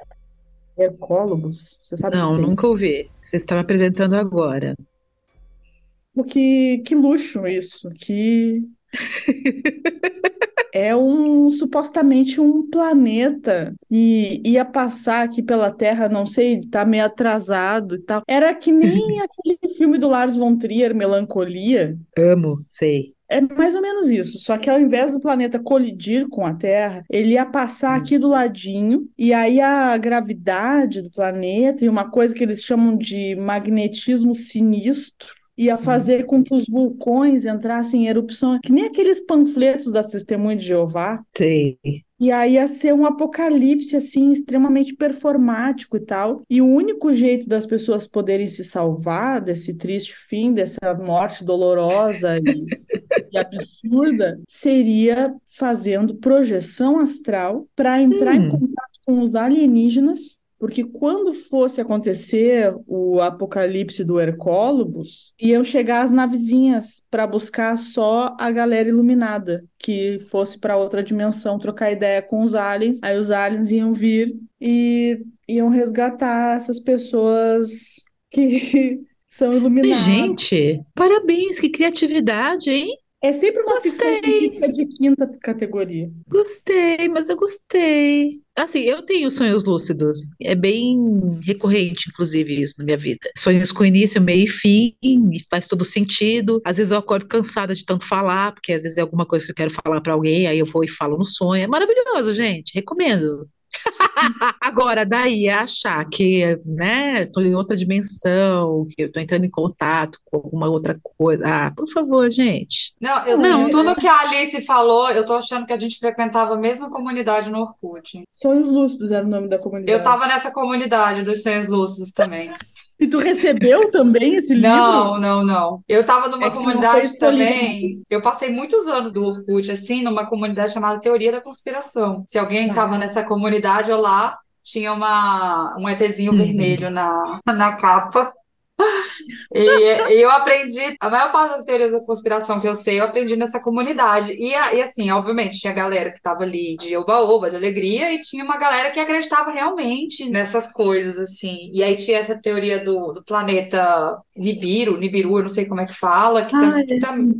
de Hercólogos? Você sabe Não, nunca ouvi. Você está me apresentando agora. Que, que luxo isso, que (laughs) é um supostamente um planeta que ia passar aqui pela Terra, não sei, tá meio atrasado e tal. Era que nem (laughs) aquele filme do Lars von Trier, Melancolia. Amo, sei. É mais ou menos isso, só que ao invés do planeta colidir com a Terra, ele ia passar aqui do ladinho, e aí a gravidade do planeta e uma coisa que eles chamam de magnetismo sinistro ia fazer com que os vulcões entrassem em erupção, que nem aqueles panfletos das Testemunhas de Jeová. Sim. E aí ia ser um apocalipse, assim, extremamente performático e tal. E o único jeito das pessoas poderem se salvar desse triste fim, dessa morte dolorosa e, (laughs) e absurda, seria fazendo projeção astral para entrar hum. em contato com os alienígenas porque quando fosse acontecer o apocalipse do Hercólogos, iam chegar as navezinhas para buscar só a galera iluminada, que fosse para outra dimensão trocar ideia com os aliens. Aí os aliens iam vir e iam resgatar essas pessoas que (laughs) são iluminadas. Gente, parabéns, que criatividade, hein? É sempre uma gostei. ficção de quinta categoria. Gostei, mas eu gostei. Assim, eu tenho sonhos lúcidos. É bem recorrente, inclusive, isso na minha vida. Sonhos com início, meio e fim, e faz todo sentido. Às vezes eu acordo cansada de tanto falar, porque às vezes é alguma coisa que eu quero falar para alguém, aí eu vou e falo no sonho. É maravilhoso, gente. Recomendo. (laughs) Agora, daí achar que, né, estou em outra dimensão, que eu estou entrando em contato com alguma outra coisa. Ah, por favor, gente. Não, eu, não, de tudo que a Alice falou, eu tô achando que a gente frequentava a mesma comunidade no Orkut. Sonhos Lúcidos era o nome da comunidade. Eu tava nessa comunidade dos Sonhos Lúcidos também. E tu recebeu também esse livro? Não, não, não. Eu tava numa é comunidade também. Eu passei muitos anos do Orkut, assim, numa comunidade chamada Teoria da Conspiração. Se alguém ah. tava nessa comunidade, eu lá tinha uma, um ETzinho uhum. vermelho na, na capa. E, eu aprendi, a maior parte das teorias da conspiração que eu sei, eu aprendi nessa comunidade. E, e assim, obviamente, tinha galera que estava ali de oba-oba, de alegria, e tinha uma galera que acreditava realmente nessas coisas, assim. E aí tinha essa teoria do, do planeta Nibiru, Nibiru, eu não sei como é que fala, que, ah, tam, que, tam,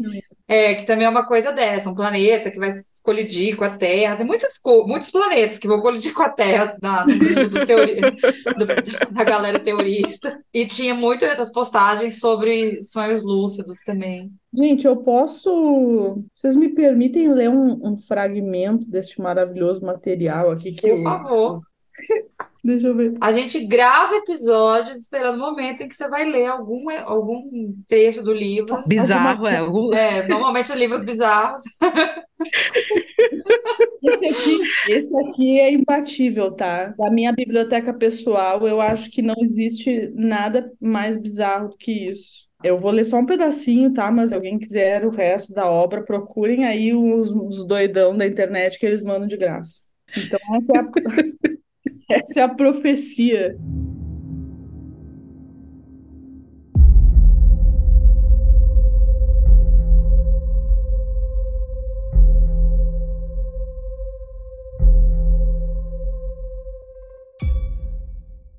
É, que também é uma coisa dessa, um planeta que vai colidir com a Terra. Tem muitas, muitos planetas que vão colidir com a Terra na, dos teori... (laughs) do, da galera teorista. E tinha muitas postagens sobre sonhos lúcidos também. Gente, eu posso. Vocês me permitem ler um, um fragmento deste maravilhoso material aqui que Por eu- favor. Deixa eu ver. A gente grava episódios esperando o momento em que você vai ler algum, algum trecho do livro. Bizarro, é. O- É, normalmente livros bizarros. Esse aqui, esse aqui é imbatível, tá? Da minha biblioteca pessoal, eu acho que não existe nada mais bizarro do que isso. Eu vou ler só um pedacinho, tá? Mas se alguém quiser o resto da obra, procurem aí os, os doidão da internet que eles mandam de graça. Então, essa é a, (laughs) essa é a profecia.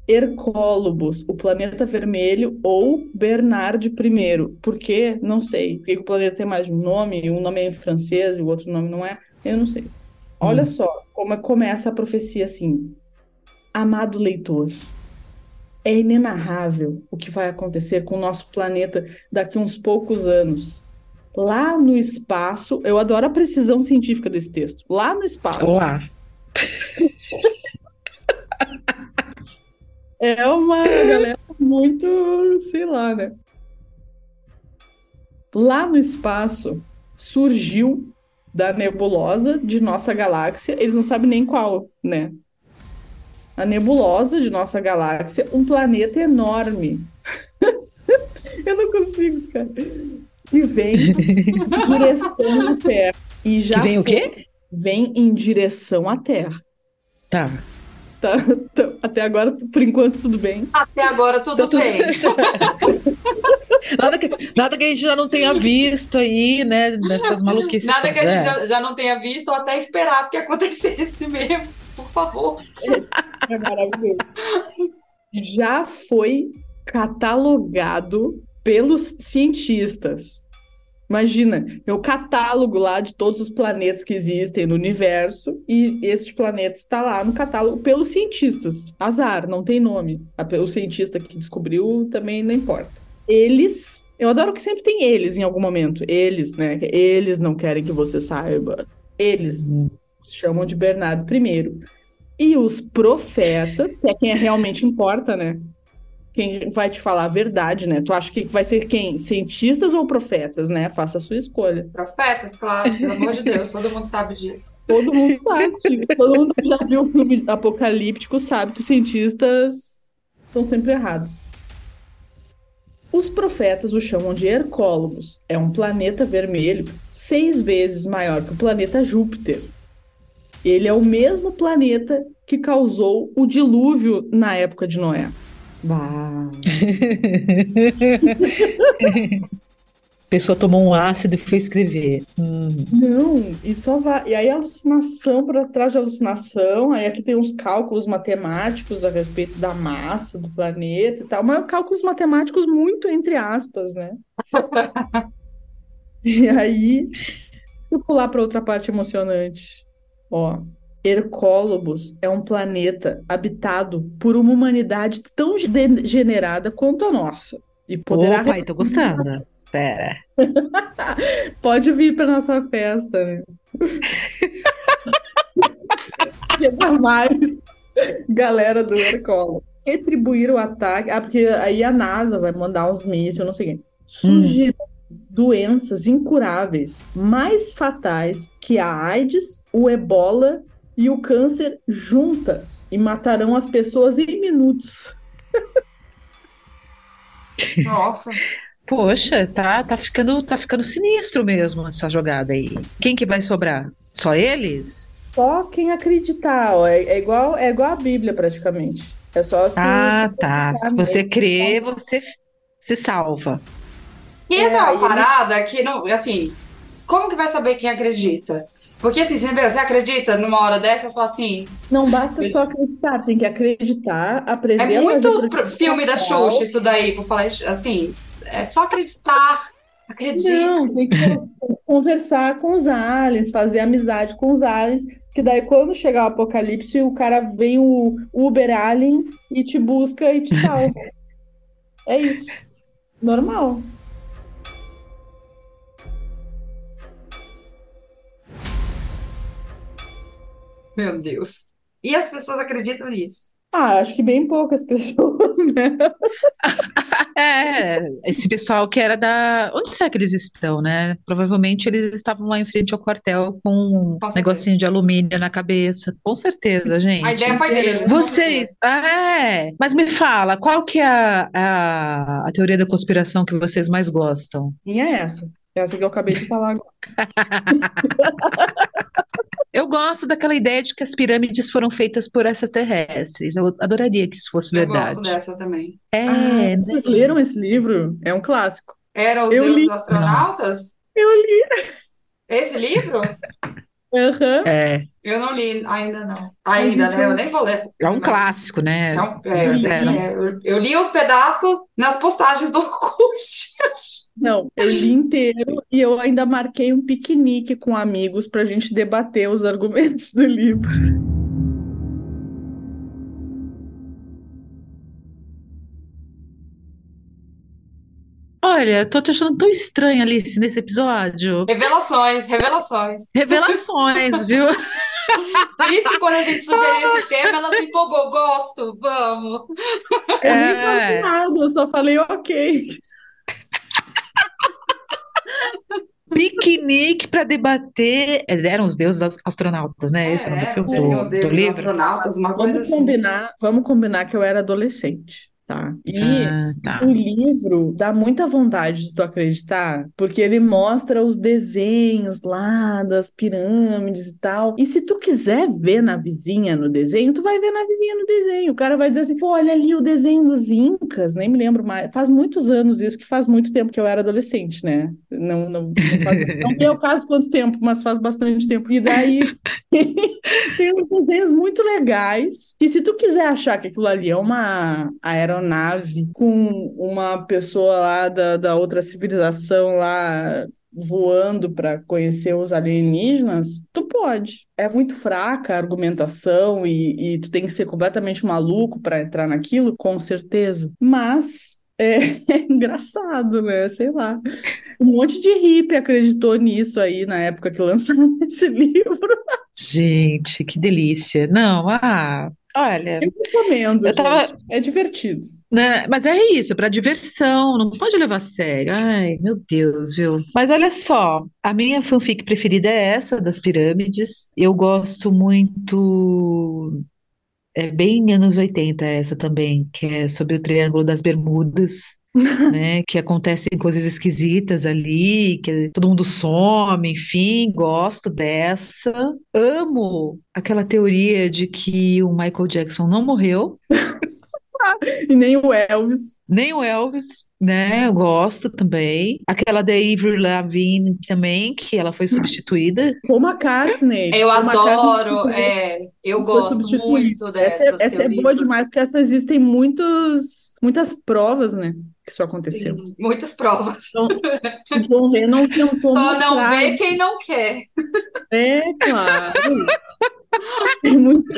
Hercólobos, o planeta vermelho ou Bernard I. Por quê? Não sei. Por que o planeta tem mais de um nome? Um nome é em francês e o outro nome não é? Eu não sei. Olha só como é- começa a profecia assim. Amado leitor, é inenarrável o que vai acontecer com o nosso planeta daqui uns poucos anos. Lá no espaço, eu adoro a precisão científica desse texto. Lá no espaço, Lá. É uma galera muito, sei lá, né? Lá no espaço surgiu da nebulosa de nossa galáxia, eles não sabem nem qual, né? A nebulosa de nossa galáxia, um planeta enorme. (laughs) Eu não consigo, cara. Que vem em (laughs) direção à Terra. E já Que vem o foi- quê? Vem em direção à Terra. Tá. Tá, tá- até agora, por enquanto, tudo bem. Até agora tudo Tá tudo- bem. (laughs) Nada que, nada que a gente já não tenha visto aí, né? Nessas maluquices. Nada que a gente É. já, já não tenha visto ou até esperado que acontecesse mesmo. Por favor. (laughs) É maravilhoso. Já foi catalogado pelos cientistas. Imagina, tem o catálogo lá de todos os planetas que existem no universo, e este planeta está lá no catálogo pelos cientistas. Azar, não tem nome. O cientista que descobriu também não importa. Eles, eu adoro que sempre tem eles em algum momento. Eles, né? Eles não querem que você saiba. Eles. Chamam de Bernardo I. E os profetas, que é quem realmente importa, né? Quem vai te falar a verdade, né? Tu acha que vai ser quem? Cientistas ou profetas, né? Faça a sua escolha. Profetas, claro, pelo amor de Deus, todo mundo sabe disso. Todo mundo sabe. Todo mundo que já viu o filme apocalíptico sabe que os cientistas estão sempre errados. Os profetas o chamam de Hercólogos. É um planeta vermelho seis vezes maior que o planeta Júpiter. Ele é o mesmo planeta que causou o dilúvio na época de Noé. Bah. (laughs) A pessoa tomou um ácido e foi escrever. Hum. Não, e só vai. E aí alucinação para trás de alucinação. Aí aqui tem uns cálculos matemáticos a respeito da massa do planeta e tal, mas cálculos matemáticos muito entre aspas, né? (laughs) E aí, vou pular para outra parte emocionante. Ó, Hercólobos é um planeta habitado por uma humanidade tão degenerada quanto a nossa. E poderá Opa, tô gostando. Pera. (laughs) Pode vir para nossa festa, né? (laughs) Chega mais galera do Hercolo. Retribuir o ataque. Ah, porque aí a NASA vai mandar uns mísseis, não sei o quê. Surgirão doenças incuráveis, mais fatais que a AIDS, o ebola e o câncer juntas e matarão as pessoas em minutos. (laughs) Nossa. Poxa, tá, tá ficando, tá ficando sinistro mesmo essa jogada aí. Quem que vai sobrar? Só eles? Só quem acreditar, ó, é, é igual, é igual a Bíblia praticamente. É só Ah, tá. Se você crê, você se salva. E essa é É, uma aí ele- parada que não, assim, como que vai saber quem acredita? Porque assim, você, você acredita numa hora dessa, eu falo assim, Não basta só acreditar, tem que acreditar, aprender é muito filme da. Xuxa isso daí, por falar assim, é só acreditar, acredite. Não, tem que, conversar com os aliens, fazer amizade com os aliens, que daí quando chegar o apocalipse, o cara vem o Uber Alien e te busca e te salva. (laughs) é isso. Normal. Meu Deus. E as pessoas acreditam nisso. Ah, acho que bem poucas (laughs) pessoas, né? (laughs) É, esse pessoal que era da. Onde será que eles estão, né? Provavelmente eles estavam lá em frente ao quartel com um Com negocinho de alumínio na cabeça. Com certeza, gente. A ideia foi deles. Vocês, é, mas me fala, qual que é a, a, a teoria da conspiração que vocês mais gostam? Minha é essa. Essa que eu acabei de falar agora. (laughs) Eu gosto daquela ideia de que as pirâmides foram feitas por extraterrestres. Eu adoraria que isso fosse Eu verdade. gosto dessa também. É, Ah, né? vocês leram esse livro? É um clássico. Eram os Eu deuses li. astronautas? Eu li. Esse livro? Aham. É, Eu não li ainda não. Ainda, né? Eu nem vou ler. é um clássico, né? Não, é, É, é. Eu- eu li os pedaços nas postagens do (laughs) Orkut. Não, eu li inteiro e eu ainda marquei um piquenique com amigos para a gente debater os argumentos do livro. Olha, tô te achando tão estranha, Alice, nesse episódio. Revelações, revelações. Revelações, viu? (laughs) Por isso que quando a gente sugeriu esse (laughs) tema, ela se empolgou. Gosto, vamos. Eu nem É. falei nada, eu só falei ok. Piquenique para debater. é, Eram os deuses astronautas, né? Esse é o nome do É, filme, seriam do, os do livro. astronautas, uma coisa Vamos assim. combinar, vamos combinar que eu era adolescente, tá? E Ah, tá. o livro dá muita vontade de tu acreditar, porque ele mostra os desenhos lá das pirâmides e tal. E se tu quiser ver na vizinha no desenho, tu vai ver na vizinha no desenho. O cara vai dizer assim, pô, olha ali o desenho dos Incas, nem me lembro mais. Faz muitos anos isso, que faz muito tempo que eu era adolescente, né? Não, não, não, faz, não sei o caso quanto tempo, mas faz bastante tempo. E daí (laughs) tem uns desenhos muito legais. E se tu quiser achar que aquilo ali é uma aeronave com uma pessoa lá da, da outra civilização lá voando para conhecer os alienígenas, tu pode. É muito fraca a argumentação e, e tu tem que ser completamente maluco para entrar naquilo, com certeza. Mas (laughs) é, engraçado, né? Sei lá. Um monte de hippie acreditou nisso aí na época que lançaram (laughs) esse livro. Gente, que delícia. Não, ah, olha, Eu recomendo, Eu tava-. É divertido. né? Mas é isso, para diversão, não pode levar a sério. Ai, meu Deus, viu? Mas olha só, a minha fanfic preferida é essa das pirâmides. Eu gosto muito. É bem anos 80 essa também, que é sobre o Triângulo das Bermudas. (laughs) né, que acontecem coisas esquisitas ali, que todo mundo some, enfim, gosto dessa. Amo aquela teoria de que o Michael Jackson não morreu, (laughs) E nem o Elvis. nem o Elvis, né? Eu gosto também. Aquela da Avril Lavigne também, que ela foi substituída. Paul McCartney. Eu Paul McCartney adoro, foi- é, eu gosto muito Essa, é- dessas essa é teorias. boa demais, porque essa existem muitos, muitas provas, né? Que isso aconteceu. Sim, muitas provas. Então, o John Lennon tentou Só não mostrar. vê quem não quer. É, claro. Tem muitos,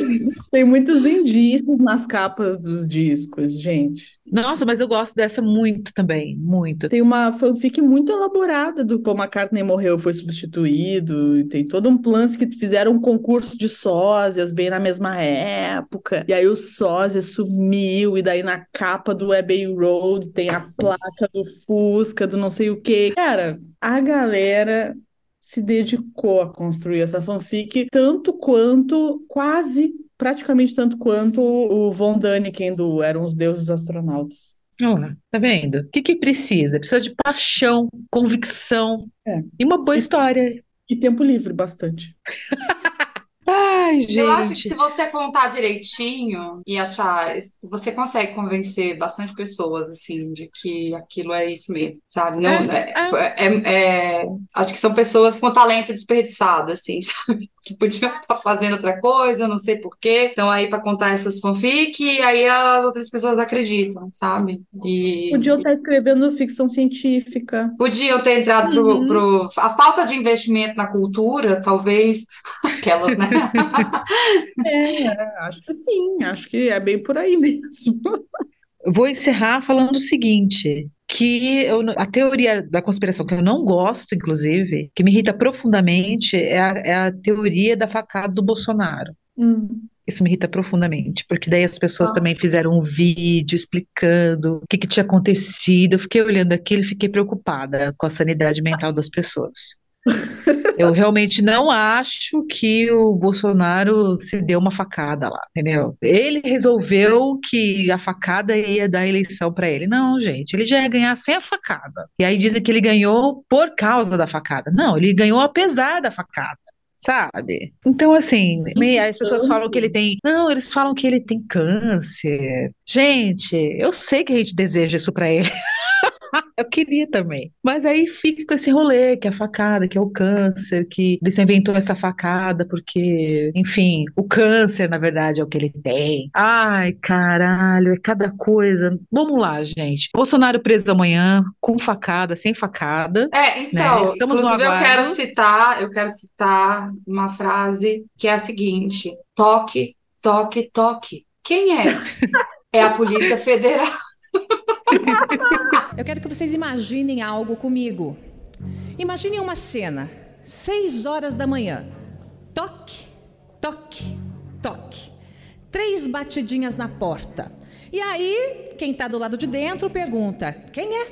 tem muitos indícios nas capas dos discos, gente. Nossa, mas eu gosto dessa muito também, muito. Tem uma fanfic muito elaborada do Paul McCartney morreu, foi substituído, e tem todo um lance que fizeram um concurso de sósias bem na mesma época, e aí o sósia sumiu, e daí na capa do Abbey Road tem a placa do Fusca, do não sei o quê. Cara, a galera se dedicou a construir essa fanfic tanto quanto, quase, praticamente tanto quanto o Von Däniken do Eram os Deuses Astronautas. Olha tá vendo? O que que precisa? Precisa de paixão, convicção É. e uma boa história. E tempo livre, bastante. (laughs) Ai, gente. Eu acho que se você contar direitinho e achar, você consegue convencer bastante pessoas, assim, de que aquilo é isso mesmo, sabe? Não, É, é, é- é- acho que são pessoas com talento desperdiçado, assim, (laughs) sabe? Que podiam estar (laughs) fazendo outra coisa, não sei por quê. Então aí para contar essas fanfic, e aí as outras pessoas acreditam, sabe? E Podiam estar escrevendo ficção científica. podiam ter entrado pro, Uhum. pro- a falta de investimento na cultura, talvez (laughs) aquelas, né? (laughs) É, acho que sim, acho que é bem por aí mesmo. Vou encerrar falando o seguinte, que eu a teoria da conspiração que eu não gosto, inclusive, que me irrita profundamente, é a, é a teoria da facada do Bolsonaro. Hum. Isso me irrita profundamente, porque daí as pessoas Ah. também fizeram um vídeo explicando o que, que tinha acontecido. Eu fiquei olhando aquilo e fiquei preocupada com a sanidade mental das pessoas. Eu realmente não acho que o Bolsonaro se deu uma facada lá, entendeu? Ele resolveu que a facada ia dar eleição para ele. Não, gente, ele já ia ganhar sem a facada. E aí dizem que ele ganhou por causa da facada. Não, ele ganhou apesar da facada. Sabe? Então, assim, as pessoas falam que ele tem. Não, eles falam que ele tem câncer. Gente, eu sei que a gente deseja isso pra ele. (laughs) Eu queria também. Mas aí fica com esse rolê, que é a facada, que é o câncer, que ele só inventou essa facada porque, enfim, o câncer, na verdade, é o que ele tem. Ai, caralho, é cada coisa. Vamos lá, gente. Bolsonaro preso amanhã, com facada, sem facada. É, então, Né? Estamos inclusive eu quero citar, eu quero citar uma frase que é a seguinte: toque, toque, toque. Quem é? (laughs) É a Polícia Federal. (laughs) Eu quero que vocês imaginem algo comigo. Imaginem uma cena, seis horas da manhã. Toque, toque, toque. Três batidinhas na porta. E aí, quem está do lado de dentro pergunta: quem é?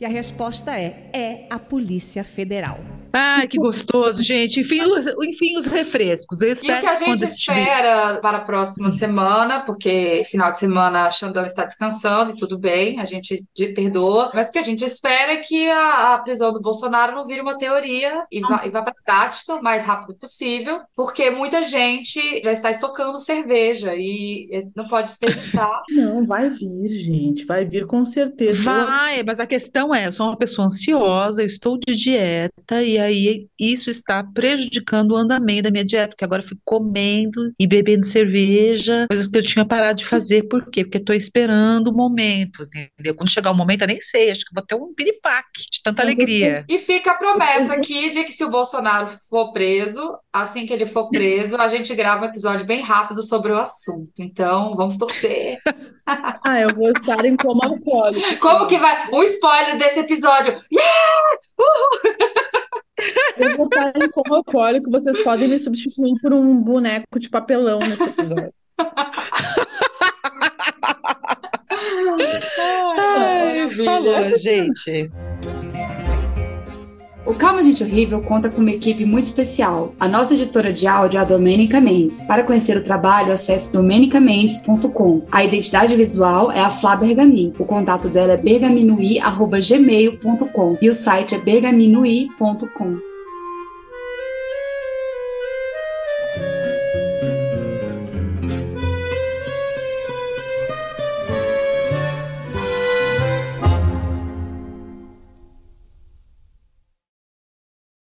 E a resposta é: é a Polícia Federal. Ai, que gostoso, gente. Enfim, os, enfim, os refrescos. Eu E o espero que a gente espera para a próxima semana, porque final de semana Xandão está descansando e tudo bem, a gente de- perdoa, mas o que a gente espera é que a, a prisão do Bolsonaro não vire uma teoria e vá, e vá para a prática o mais rápido possível, porque muita gente já está estocando cerveja e não pode desperdiçar. (laughs) Não, vai vir, gente, vai vir com certeza. Vai, mas a questão é, eu sou uma pessoa ansiosa, eu estou de dieta e aí isso está prejudicando o andamento da minha dieta, porque agora eu fico comendo e bebendo cerveja, coisas que eu tinha parado de fazer. Por quê? Porque estou esperando o momento, entendeu? Quando chegar o momento, eu nem sei, acho que vou ter um piripaque de tanta Mas alegria. E fica a promessa aqui de que se o Bolsonaro for preso, assim que ele for preso, a gente grava um episódio bem rápido sobre o assunto. Então, vamos torcer. (laughs) Ah, eu vou estar em coma alcoólico. Como que vai? Um spoiler desse episódio. (laughs) Eu vou estar em coma alcoólico, vocês podem me substituir por um boneco de papelão nesse episódio. Ai, maravilha. falou, gente. O Calma Gente Horrível conta com uma equipe muito especial. A nossa editora de áudio é a Domênica Mendes. Para conhecer o trabalho, acesse domenicamendes.com. A identidade visual é a Flá Bergamin. O contato dela é bergaminui.gmail.com e o site é bergaminui.com.